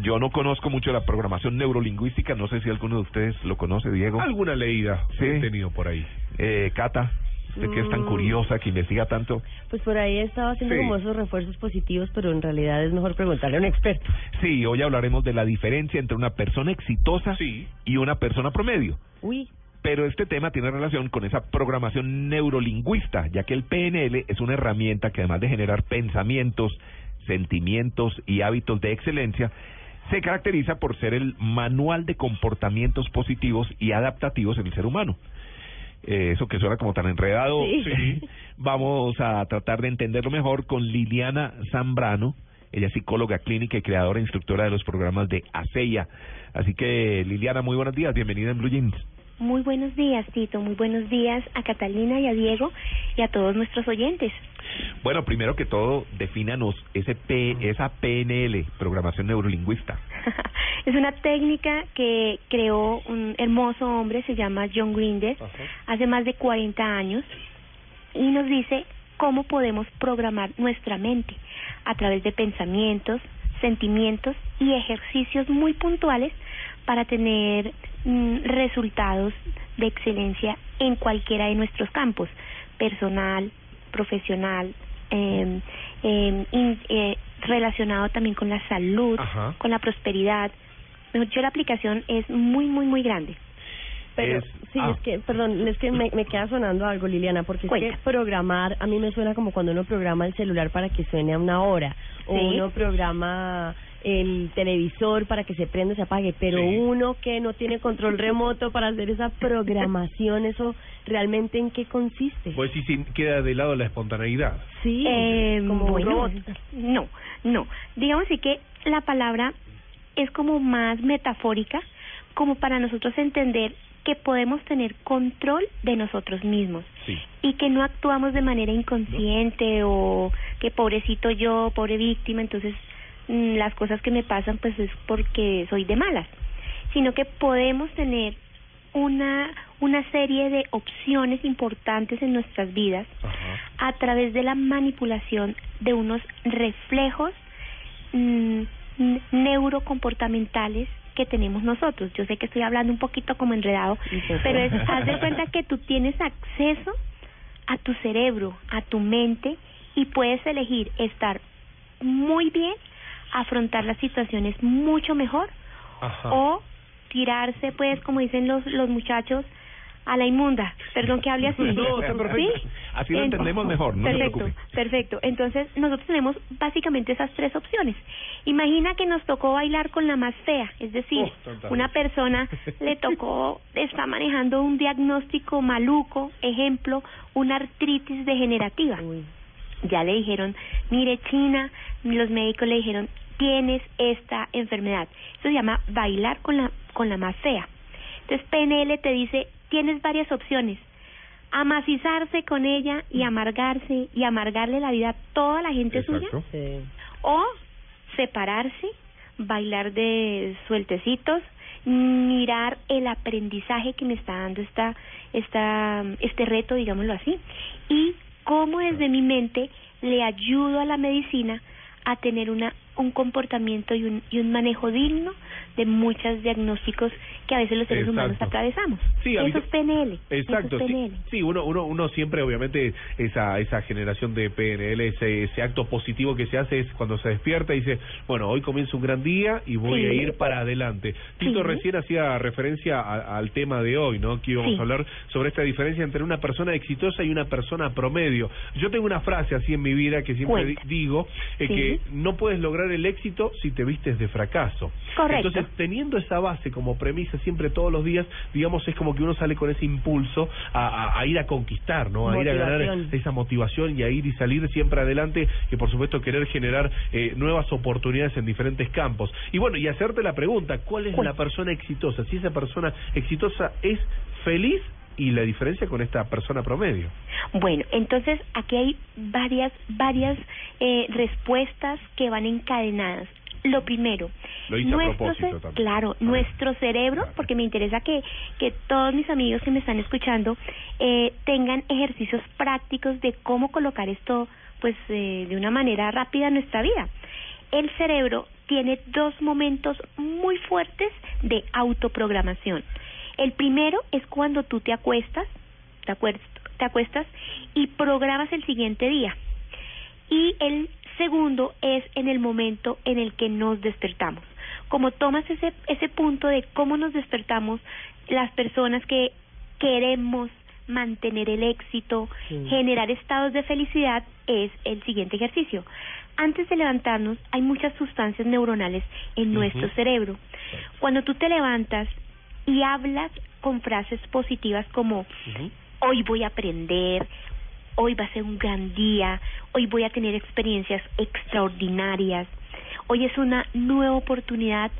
yo no conozco mucho la programación neurolingüística, no sé si alguno de ustedes lo conoce, Diego. Alguna leída Sí. he tenido por ahí. Eh, Cata, usted que es tan Mm. curiosa, que investiga tanto. Pues por ahí he estado haciendo Sí. como esos refuerzos positivos, pero en realidad es mejor preguntarle a un experto. Sí, hoy hablaremos de la diferencia entre una persona exitosa Sí. y una persona promedio. Uy, Pero este tema tiene relación con esa programación neurolingüista, ya que el PNL es una herramienta que además de generar pensamientos, sentimientos y hábitos de excelencia, se caracteriza por ser el manual de comportamientos positivos y adaptativos en el ser humano. Eh, eso que suena como tan enredado, Sí. sí. vamos a tratar de entenderlo mejor con Liliana Zambrano. Ella es psicóloga clínica y creadora e instructora de los programas de ASEIA. Así que, Liliana, muy buenos días. Bienvenida en Blue Jeans. Muy buenos días, Tito. Muy buenos días a Catalina y a Diego y a todos nuestros oyentes. Bueno, primero que todo, defínanos ese P, esa PNL, programación neurolingüista. es una técnica que creó un hermoso hombre, se llama John Grinder, hace más de 40 años y nos dice cómo podemos programar nuestra mente a través de pensamientos, sentimientos y ejercicios muy puntuales para tener mm, resultados de excelencia en cualquiera de nuestros campos, personal, profesional, eh, eh, in- eh, relacionado también con la salud, Ajá. con la prosperidad. Mejor dicho, la aplicación es muy, muy, muy grande. pero Es- sí, ah. es que, perdón, es que me, me queda sonando algo, Liliana, porque es Cuenta. que programar, a mí me suena como cuando uno programa el celular para que suene a una hora, o Sí. uno programa el televisor para que se prenda y se apague, pero Sí. uno que no tiene control remoto para hacer esa programación, ¿eso realmente en qué consiste? Pues sí, sí, queda de lado la espontaneidad. sí, Eh, como bueno, robot. No, no. Digamos así que la palabra es como más metafórica, como para nosotros entender que podemos tener control de nosotros mismos Sí. y que no actuamos de manera inconsciente o que pobrecito yo, pobre víctima, entonces las cosas que me pasan pues es porque soy de malas, sino que podemos tener una una serie de opciones importantes en nuestras vidas Ajá. a través de la manipulación de unos reflejos mm, n- neurocomportamentales que tenemos nosotros. Yo sé que estoy hablando un poquito como enredado, pero es, haz de cuenta que tú tienes acceso a tu cerebro, a tu mente y puedes elegir estar muy bien, afrontar las situaciones mucho mejor Ajá. o tirarse, pues, como dicen los, los muchachos, a la inmunda. Perdón que hable así. No, está perfecto. ¿Sí? Así lo Ent- entendemos mejor, no perfecto, perfecto. Entonces, nosotros tenemos básicamente esas tres opciones. Imagina que nos tocó bailar con la más fea, es decir, Oh, una persona le tocó, está manejando un diagnóstico maluco, ejemplo, una artritis degenerativa Uy. ya le dijeron, mire China, los médicos le dijeron, tienes esta enfermedad. Eso se llama bailar con la, con la más fea. Entonces PNL te dice, tienes varias opciones. Amacizarse con ella y amargarse y amargarle la vida a toda la gente suya. Sí. O separarse, bailar de sueltecitos, mirar el aprendizaje que me está dando esta, esta, este reto, digámoslo así, y cómo desde mi mente le ayudo a la medicina a tener una un comportamiento y un, y un manejo digno de muchos diagnósticos que a veces los seres humanos atravesamos. Sí, Eso es PNL. Exacto, Eso es sí, PNL. sí, uno, uno, uno siempre, obviamente, esa, esa generación de PNL, ese, ese acto positivo que se hace es cuando se despierta y dice, bueno, hoy comienza un gran día y voy Sí. a ir para adelante. Tito recién hacía referencia a- al tema de hoy, ¿no? Que íbamos a hablar sobre esta diferencia entre una persona exitosa y una persona promedio. Yo tengo una frase así en mi vida que siempre di- Cuenta. digo, eh, que no puedes lograr el éxito si te vistes de fracaso. Correcto. Entonces, Entonces, teniendo esa base como premisa siempre todos los días, digamos, es como que uno sale con ese impulso a, a- a ir a conquistar, ¿no? A ir a ganar esa motivación y a ir y salir siempre adelante y por supuesto querer generar eh, nuevas oportunidades en diferentes campos. Y bueno, y hacerte la pregunta, ¿cuál es la persona exitosa? Si esa persona exitosa es feliz y la diferencia con esta persona promedio. Bueno, entonces aquí hay varias, varias eh, respuestas que van encadenadas. Lo primero, Lo hice a nuestro propósito ce- también. claro, A nuestro cerebro, porque me interesa que, que todos mis amigos que me están escuchando eh, tengan ejercicios prácticos de cómo colocar esto, pues, eh, de una manera rápida en nuestra vida. El cerebro tiene dos momentos muy fuertes de autoprogramación. El primero es cuando tú te acuestas, te acuestas, te acuestas y programas el siguiente día. Y el segundo es en el momento en el que nos despertamos. Como tomas ese, ese punto de cómo nos despertamos, las personas que queremos mantener el éxito, Sí. generar estados de felicidad, es el siguiente ejercicio. Antes de levantarnos, hay muchas sustancias neuronales en nuestro cerebro. Cuando tú te levantas y hablas con frases positivas como hoy voy a aprender, hoy va a ser un gran día, hoy voy a tener experiencias extraordinarias, hoy es una nueva oportunidad,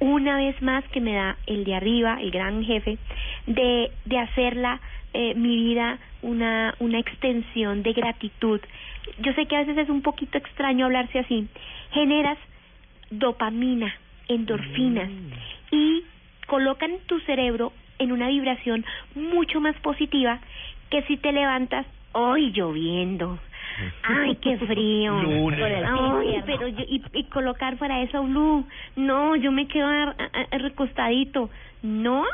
una vez más que me da el de arriba, el gran jefe, de, de hacerla eh, mi vida una, una extensión de gratitud. Yo sé que a veces es un poquito extraño hablarse así. Generas dopamina, endorfinas y colocan tu cerebro en una vibración mucho más positiva que si te levantas hoy lloviendo. Ay, qué frío. Lunes. Ay, pero yo, y, y colocar para eso blue. No, yo me quedo a- recostadito. No,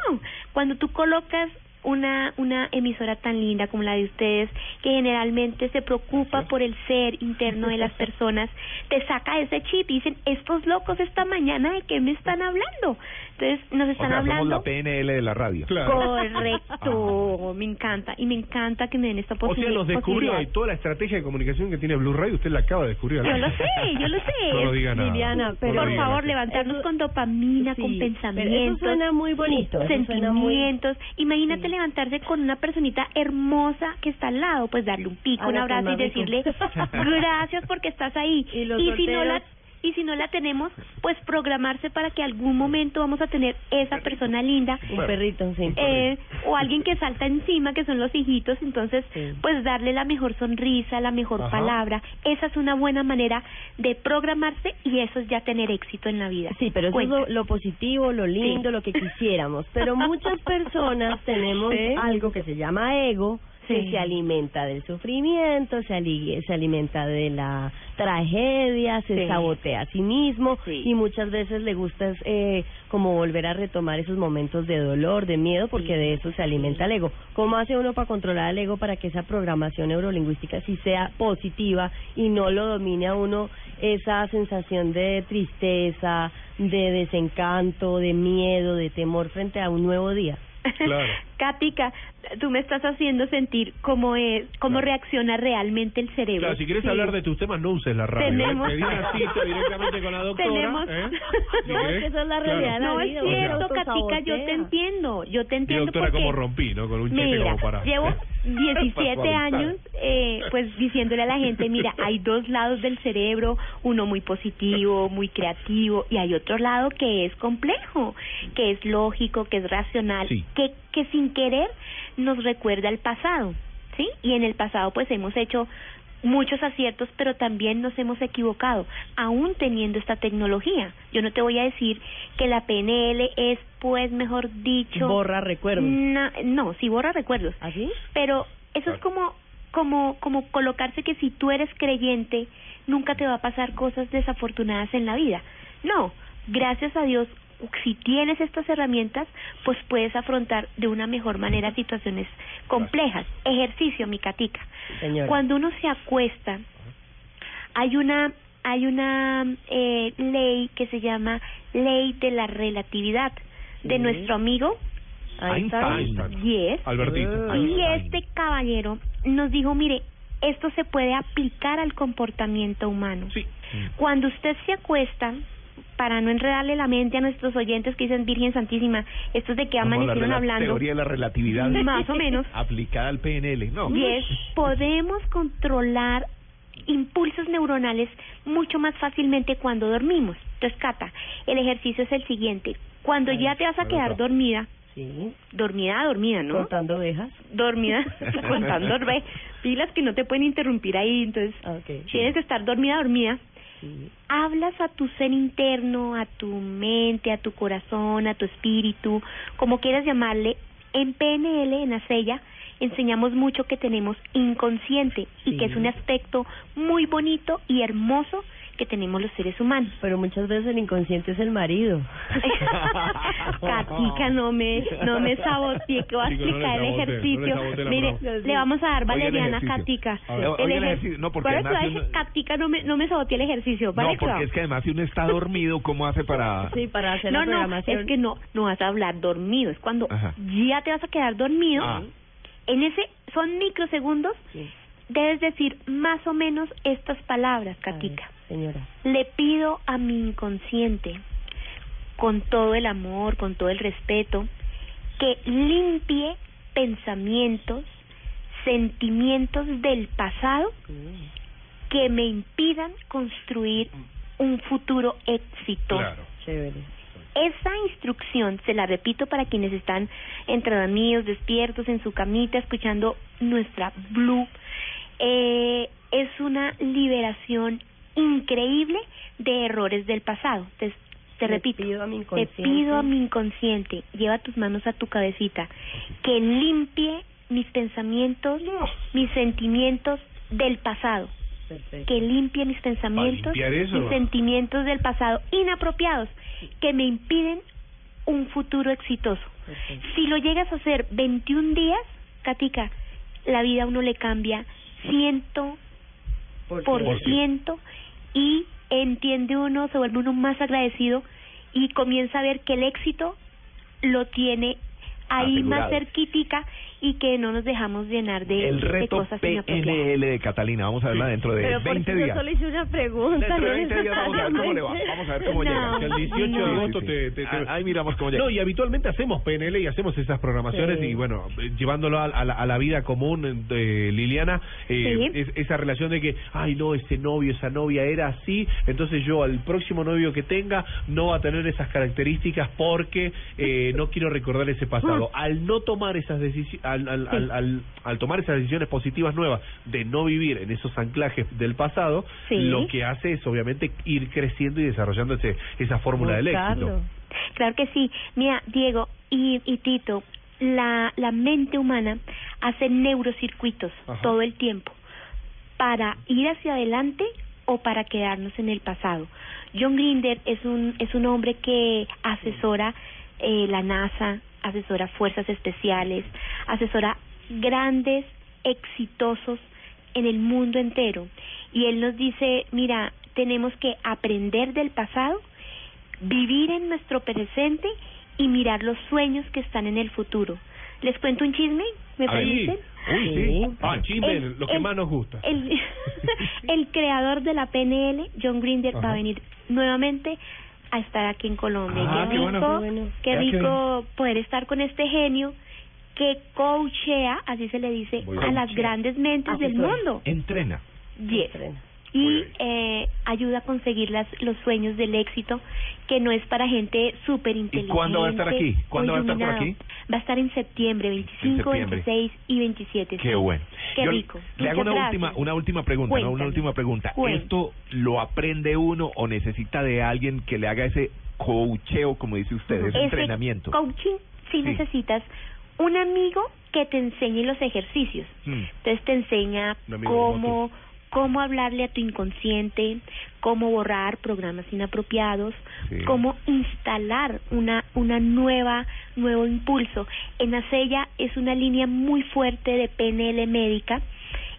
cuando tú colocas una una emisora tan linda como la de ustedes, que generalmente se preocupa por el ser interno de las personas, te saca ese chip y dicen, estos locos esta mañana de qué me están hablando. Entonces, nos O están sea, somos hablando. la PNL de la radio. Correcto, me encanta y me encanta que me den esta O sea, posibilidad. nos descubrió y toda la estrategia de comunicación que tiene Blue Radio, usted la acaba de descubrir. Yo lo sé, yo lo sé. No lo diga nada. Liliana, pero- Por diga favor, levantarnos Eso- con dopamina, Sí, con pero pensamientos. eso suena muy bonito, eso suena muy- Sentimientos. Imagínate. Levantarse con una personita hermosa que está al lado, pues darle un pico, un abrazo y decirle gracias porque estás ahí. Y los si no la. Y si no la tenemos, pues programarse para que algún momento vamos a tener esa persona linda Un perrito, sí. eh, o alguien que salta encima, que son los hijitos, entonces, Sí. pues darle la mejor sonrisa, la mejor Ajá. palabra, esa es una buena manera de programarse y eso es ya tener éxito en la vida. Sí, pero eso es lo, lo positivo, lo lindo, Sí. lo que quisiéramos. Pero muchas personas tenemos Sí. algo que se llama ego, Sí. se alimenta del sufrimiento, se, ali- se alimenta de la tragedia, se Sí. sabotea a sí mismo Sí. y muchas veces le gusta eh, como volver a retomar esos momentos de dolor, de miedo, porque de eso se alimenta el ego. ¿Cómo hace uno para controlar el ego para que esa programación neurolingüística sí sea positiva y no lo domine a uno esa sensación de tristeza, de desencanto, de miedo, de temor frente a un nuevo día? Claro. Cática, tú me estás haciendo sentir cómo es, cómo reacciona realmente el cerebro. Claro, si quieres Sí. hablar de tus temas, no uses la radio. ¿eh? Tenemos- Pedí una cita directamente con la doctora. Tenemos- ¿eh? No, es querés, que eso es la realidad No es vida, uno se cierto, Catica, yo te entiendo, yo te entiendo doctora, porque... como rompí, ¿no? Con un chiste Mira, como para... llevo 17 Para suavizar. años eh, pues diciéndole a la gente, mira, hay dos lados del cerebro, uno muy positivo, muy creativo, y hay otro lado que es complejo, que es lógico, que es racional, Sí. que, que sin querer nos recuerda el pasado, ¿sí? Y en el pasado pues hemos hecho muchos aciertos, pero también nos hemos equivocado, aún teniendo esta tecnología. Yo no te voy a decir que la PNL es, pues, mejor dicho... Borra recuerdos. Na- no, sí borra recuerdos. ¿Así? Pero eso es como, como, como colocarse que si tú eres creyente, nunca te va a pasar cosas desafortunadas en la vida. No, gracias a Dios, si tienes estas herramientas, pues puedes afrontar de una mejor manera situaciones complejas. Ejercicio, mi catica. Señora. Cuando uno se acuesta, hay una hay una eh, ley que se llama ley de la relatividad de Sí. nuestro amigo Einstein. Einstein. Yes. Albertito. Y Einstein. este caballero nos dijo, mire, esto se puede aplicar al comportamiento humano. Sí. Cuando usted se acuesta, para no enredarle la mente a nuestros oyentes que dicen Virgen Santísima, estos de que amanecieron la hablando. teoría de la relatividad. Más o menos. Aplicada al PNL. No. Y es, podemos controlar impulsos neuronales mucho más fácilmente cuando dormimos. Entonces, Cata, el ejercicio es el siguiente. Cuando ya te vas a quedar dormida, Sí, dormida, dormida, ¿no? contando ovejas. Dormida, contando orbe- pilas que no te pueden interrumpir ahí, entonces Ah, Ok. tienes que estar dormida, dormida. Sí. Hablas a tu ser interno, a tu mente, a tu corazón, a tu espíritu, como quieras llamarle. En PNL, en Acella, enseñamos mucho que tenemos inconsciente y que es un aspecto muy bonito y hermoso que tenemos los seres humanos. Pero muchas veces el inconsciente es el marido. Catica, no me, no me sabotee que va a Chico, no le explicar el sabotee, no le ejercicio. Mire, le vamos a dar valeriana a ejercicio. Catica. A ver, oiga el ejer- ejercicio. No, porque uno- Catica, no me, no me sabotee el ejercicio. ¿vale? No, porque es que además si uno está dormido, ¿cómo hace para...? Sí, para hacer no, la no, programación. es que no, no vas a hablar dormido. Es cuando Ajá. ya te vas a quedar dormido. Ah. En ese, son microsegundos, Sí. debes decir más o menos estas palabras, Catica. Señora. Le pido a mi inconsciente, con todo el amor, con todo el respeto, que limpie pensamientos, sentimientos del pasado que me impidan construir un futuro exitoso. Claro. Chévere. Esa instrucción, se la repito para quienes están entre dormidos, despiertos, en su camita, escuchando nuestra Blue, eh, es una liberación increíble de errores del pasado. Te, te Le repito, pido a mi te pido a mi inconsciente, lleva tus manos a tu cabecita, que limpie mis pensamientos, mis sentimientos del pasado Perfecto. que limpie mis pensamientos, mis sentimientos del pasado inapropiados que me impiden un futuro exitoso. Perfecto. Si lo llegas a hacer 21 días, Katica, la vida a uno le cambia ciento Por por ciento y entiende uno, se vuelve uno más agradecido y comienza a ver que el éxito lo tiene ahí más Asegurado. Y que no nos dejamos llenar de, El de reto cosas inapropiadas. PNL de Catalina, vamos a verla dentro de Pero 20 porque días. yo solo hice una pregunta. Dentro de no 20 días vamos a ver cómo le va. Vamos a ver cómo No, llega. Que el 18 de no. agosto te, te- te- Ah, Ahí miramos cómo llega. No, y habitualmente hacemos PNL y hacemos esas programaciones Sí. y bueno, eh, llevándolo a, a la, a la vida común de Liliana, eh, Sí. es- esa relación de que, ay no, ese novio, esa novia era así, entonces yo al próximo novio que tenga no va a tener esas características porque eh, no quiero recordar ese pasado. Al no tomar esas decisiones, al, al, al, al- al tomar esas decisiones positivas nuevas de no vivir en esos anclajes del pasado, Sí. lo que hace es obviamente ir creciendo y desarrollando ese, esa fórmula del éxito. Claro que sí. Mira, Diego y, y Tito, la, la mente humana hace neurocircuitos Ajá. todo el tiempo para ir hacia adelante o para quedarnos en el pasado. John Grinder es un, es un hombre que asesora eh, la NASA, asesora fuerzas especiales, asesora grandes, exitosos en el mundo entero. Y él nos dice, mira, tenemos que aprender del pasado vivir en nuestro presente y mirar los sueños que están en el futuro. ¿Les cuento un chisme? ¿Me permiten? Uy, sí. Sí. Ah, chisme, El- lo que el- más nos gusta. El, el creador de la PNL, John Grinder, va a venir nuevamente a estar aquí en Colombia. Ah, qué qué rico, bueno. Qué rico poder estar con este genio que coachea, así se le dice, Muy a bien. las grandes mentes del Asesora. mundo. Entrena. Yes. Y eh, ayuda a conseguir las, los sueños del éxito, que no es para gente súper inteligente. ¿Y cuándo va a estar aquí? ¿Cuándo va a estar por aquí? Va a estar en septiembre, 25, En septiembre. 26 y 27. Qué sí. bueno. Qué Yo rico. Le hago una gracias. última, una última pregunta, ¿no? una última pregunta. Cuéntame. ¿Esto lo aprende uno o necesita de alguien que le haga ese coacheo, como dice usted, ese Ese entrenamiento? coaching Sí. sí, necesitas un amigo que te enseñe los ejercicios. Mm. Entonces te enseña cómo, cómo hablarle a tu inconsciente, cómo borrar programas inapropiados, Sí. cómo instalar una, una nueva, nuevo impulso. En Acella es una línea muy fuerte de PNL médica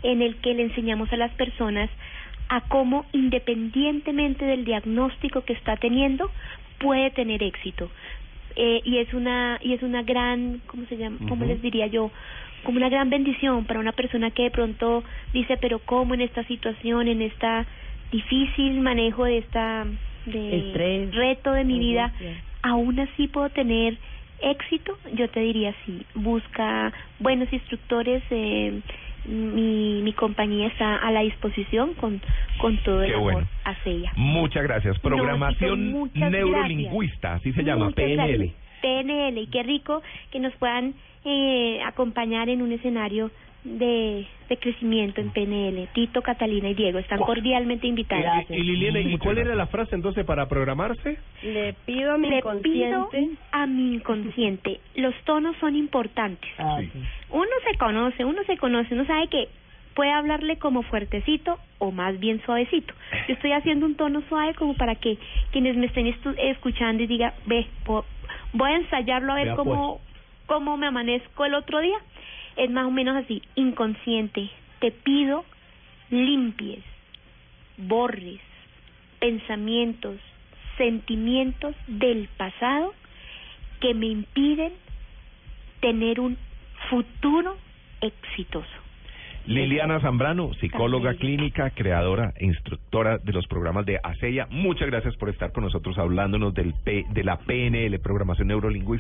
en el que le enseñamos a las personas a cómo independientemente del diagnóstico que está teniendo puede tener éxito. Eh, y es una y es una gran cómo se llama cómo Ujú. les diría yo como una gran bendición para una persona que de pronto dice pero cómo en esta situación en esta difícil manejo de esta de Estrés, reto de mi vida, aún así puedo tener éxito, yo te diría sí. Busca buenos instructores. Eh, mi, mi compañía está a la disposición con, con todo el Qué amor bueno. hacia ella. Muchas gracias. No, Programación muchas neurolingüista, así se llama, Muchas PNL. gracias. PNL, y qué rico que nos puedan eh, acompañar en un escenario de, de crecimiento en PNL. Tito, Catalina y Diego están cordialmente invitados. Gracias. Y Liliana, ¿y cuál era la frase entonces para programarse? Le pido a mi Le pido inconsciente. a mi inconsciente. Los tonos son importantes. Ah, Sí. Uno se conoce, uno se conoce, uno sabe que puede hablarle como fuertecito o más bien suavecito. Yo estoy haciendo un tono suave como para que quienes me estén estu- escuchando y diga, ve, voy a ensayarlo a ver Vea, cómo, cómo me amanezco el otro día. Es más o menos así, inconsciente. Te pido limpies, borres pensamientos, sentimientos del pasado que me impiden tener un futuro exitoso. Liliana Zambrano, psicóloga clínica, creadora e instructora de los programas de ASEA. Muchas gracias por estar con nosotros hablándonos del P, de la PNL, Programación Neurolingüística.